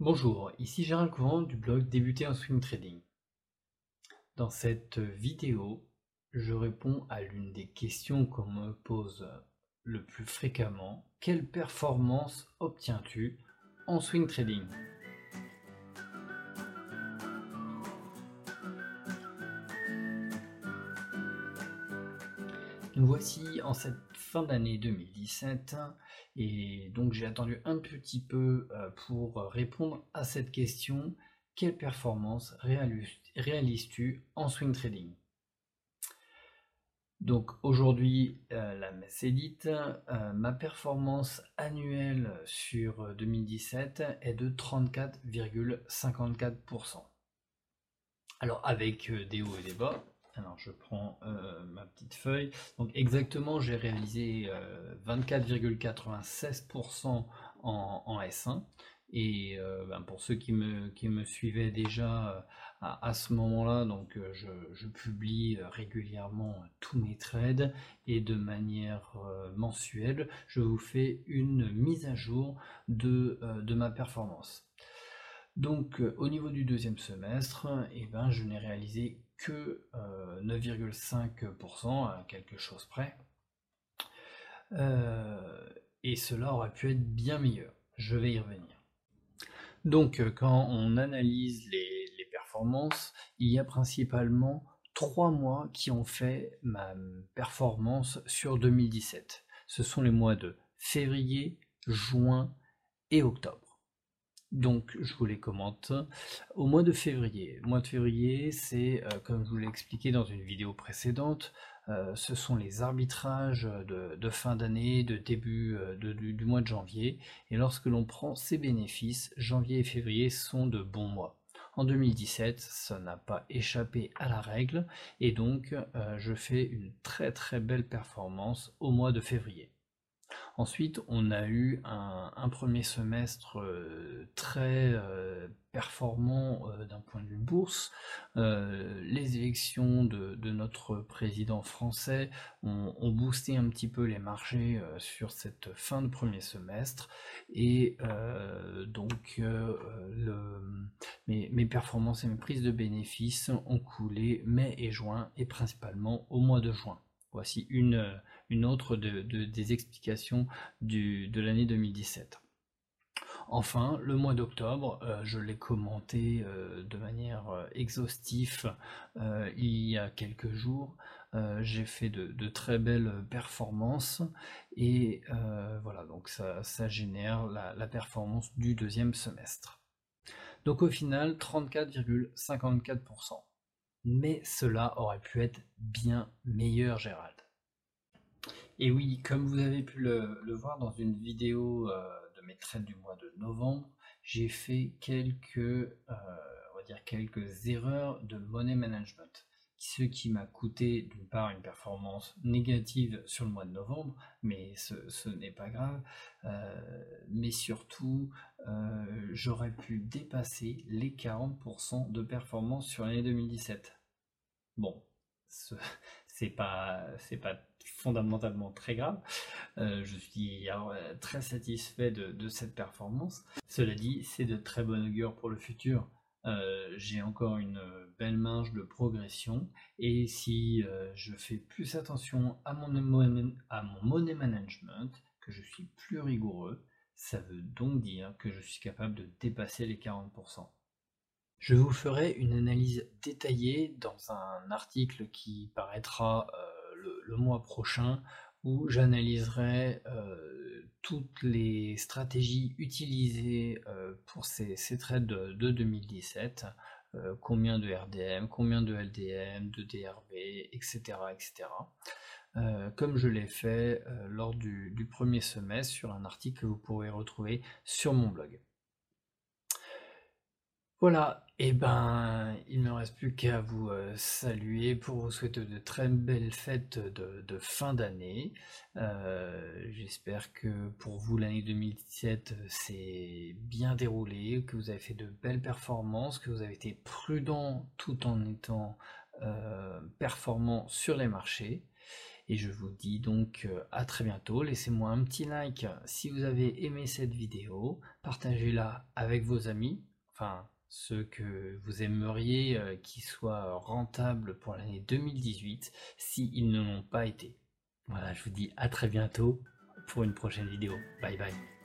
Bonjour, ici Gérald Courant du blog Débuter en Swing Trading. Dans cette vidéo, je réponds à l'une des questions qu'on me pose le plus fréquemment. Quelle performance obtiens-tu en swing trading? Nous voici en cette fin d'année 2017 et donc j'ai attendu un petit peu euh, pour répondre à cette question. Quelle performance réalises-tu en swing trading? Donc aujourd'hui, euh, la messe est dite, euh, ma performance annuelle sur 2017 est de 34,54%. Alors avec des hauts et des bas, alors je prends euh, ma petite feuille. Donc exactement, j'ai réalisé 24,96% euh, en, S1. Et euh, ben, pour ceux qui me, qui me suivaient déjà à, ce moment-là, donc je, publie régulièrement tous mes trades et de manière mensuelle, je vous fais une mise à jour de, de ma performance. Donc au niveau du deuxième semestre, eh ben, je n'ai réalisé que 9,5% euh, à quelque chose près. Euh, et cela aurait pu être bien meilleur. Je vais y revenir. Donc euh, quand on analyse les, performances, il y a principalement trois mois qui ont fait ma performance sur 2017. Ce sont les mois de février, juin et octobre. Donc, je vous les commente. Au mois de février, mois de février, c'est, euh, comme je vous l'ai expliqué dans une vidéo précédente, euh, ce sont les arbitrages de, fin d'année, de début euh, du, mois de janvier. Et lorsque l'on prend ces bénéfices, janvier et février sont de bons mois. En 2017, ça n'a pas échappé à la règle, et donc je fais une très très belle performance au mois de février. Ensuite, on a eu un, premier semestre euh, très euh, performant euh, d'un point de vue bourse. les élections de, notre président français ont, boosté un petit peu les marchés sur cette fin de premier semestre. Et donc, mes, mes performances et mes prises de bénéfices ont coulé mai et juin, et principalement au mois de juin. Voici une une autre des explications de l'année 2017. Enfin, le mois d'octobre, euh, je l'ai commenté euh, de manière euh, exhaustive il y a quelques jours. J'ai fait de, très belles performances et voilà, donc ça, génère la, performance du deuxième semestre. Donc au final, 34,54%. Mais cela aurait pu être bien meilleur, Gérald. Et oui, comme vous avez pu le, voir dans une vidéo euh, de mes trades du mois de novembre, j'ai fait quelques, euh, quelques erreurs de money management, ce qui m'a coûté d'une part une performance négative sur le mois de novembre, mais ce, n'est pas grave, euh, mais surtout j'aurais pu dépasser les 40% de performance sur l'année 2017. Bon, c'est pas pas fondamentalement très grave. Euh, je suis euh, très satisfait de, cette performance. Cela dit, c'est de très bonne augure pour le futur. Euh, j'ai encore une belle marge de progression et si je fais plus attention à mon, à mon money management, que je suis plus rigoureux, ça veut donc dire que je suis capable de dépasser les 40%. Je vous ferai une analyse détaillée dans un article qui paraîtra le, mois prochain où j'analyserai euh, toutes les stratégies utilisées euh, pour ces, trades de, 2017, euh, combien de RDM, combien de LDM, de DRB, etc. etc. comme je l'ai fait lors du, premier semestre sur un article que vous pourrez retrouver sur mon blog. Voilà, et eh ben il ne me reste plus qu'à vous euh, saluer pour vous souhaiter de très belles fêtes de, fin d'année. Euh, j'espère que pour vous l'année 2017 s'est bien déroulé, que vous avez fait de belles performances, que vous avez été prudent tout en étant euh, performant sur les marchés. Et je vous dis donc à très bientôt. Laissez-moi un petit like si vous avez aimé cette vidéo. Partagez-la avec vos amis, enfin ceux que vous aimeriez euh, qui soient rentables pour l'année 2018 s'ils ne l'ont pas été. Voilà, je vous dis à très bientôt pour une prochaine vidéo. Bye bye.